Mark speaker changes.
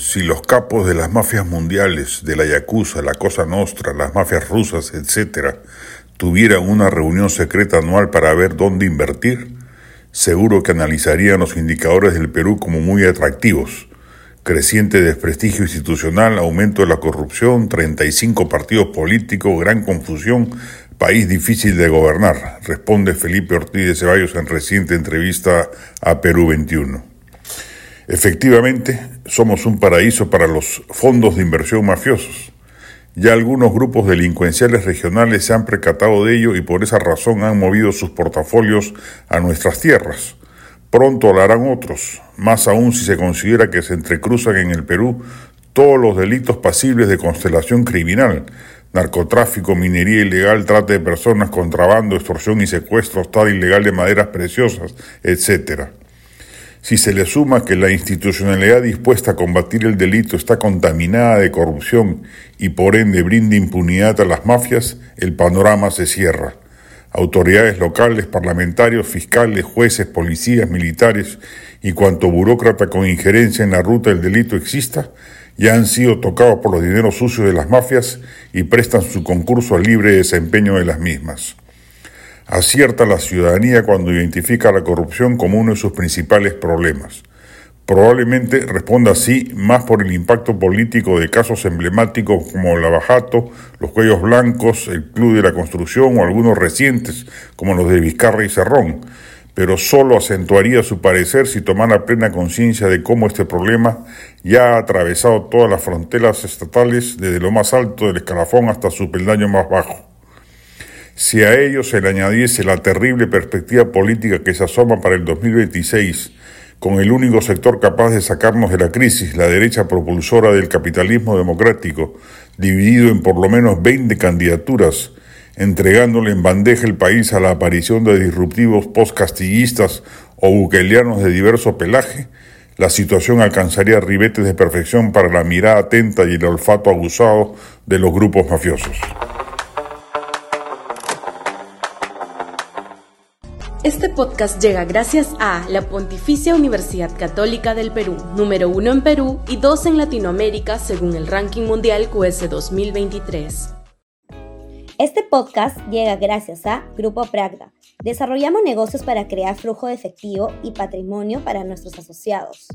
Speaker 1: Si los capos de las mafias mundiales, de la Yakuza, la Cosa Nostra, las mafias rusas, etc., tuvieran una reunión secreta anual para ver dónde invertir, seguro que analizarían los indicadores del Perú como muy atractivos. Creciente desprestigio institucional, aumento de la corrupción, 35 partidos políticos, gran confusión, país difícil de gobernar, responde Felipe Ortiz de Ceballos en reciente entrevista a Perú 21. Efectivamente, somos un paraíso para los fondos de inversión mafiosos. Ya algunos grupos delincuenciales regionales se han percatado de ello y por esa razón han movido sus portafolios a nuestras tierras. Pronto lo harán otros, más aún si se considera que se entrecruzan en el Perú todos los delitos pasibles de constelación criminal, narcotráfico, minería ilegal, trata de personas, contrabando, extorsión y secuestro, estado ilegal de maderas preciosas, etc. Si se le suma que la institucionalidad dispuesta a combatir el delito está contaminada de corrupción y por ende brinda impunidad a las mafias, el panorama se cierra. Autoridades locales, parlamentarios, fiscales, jueces, policías, militares y cuanto burócrata con injerencia en la ruta del delito exista, ya han sido tocados por los dineros sucios de las mafias y prestan su concurso al libre desempeño de las mismas. Acierta la ciudadanía cuando identifica la corrupción como uno de sus principales problemas. Probablemente responda así más por el impacto político de casos emblemáticos como Lavajato, los Cuellos Blancos, el Club de la Construcción o algunos recientes como los de Vizcarra y Cerrón, pero solo acentuaría su parecer si tomara plena conciencia de cómo este problema ya ha atravesado todas las fronteras estatales desde lo más alto del escalafón hasta su peldaño más bajo. Si a ello se le añadiese la terrible perspectiva política que se asoma para el 2026, con el único sector capaz de sacarnos de la crisis, la derecha propulsora del capitalismo democrático, dividido en por lo menos 20 candidaturas, entregándole en bandeja el país a la aparición de disruptivos postcastillistas o buquelianos de diverso pelaje, la situación alcanzaría ribetes de perfección para la mirada atenta y el olfato abusado de los grupos mafiosos.
Speaker 2: Este podcast llega gracias a la Pontificia Universidad Católica del Perú, número uno en Perú y dos en Latinoamérica según el ranking mundial QS 2023.
Speaker 3: Este podcast llega gracias a Grupo Pragda. Desarrollamos negocios para crear flujo de efectivo y patrimonio para nuestros asociados.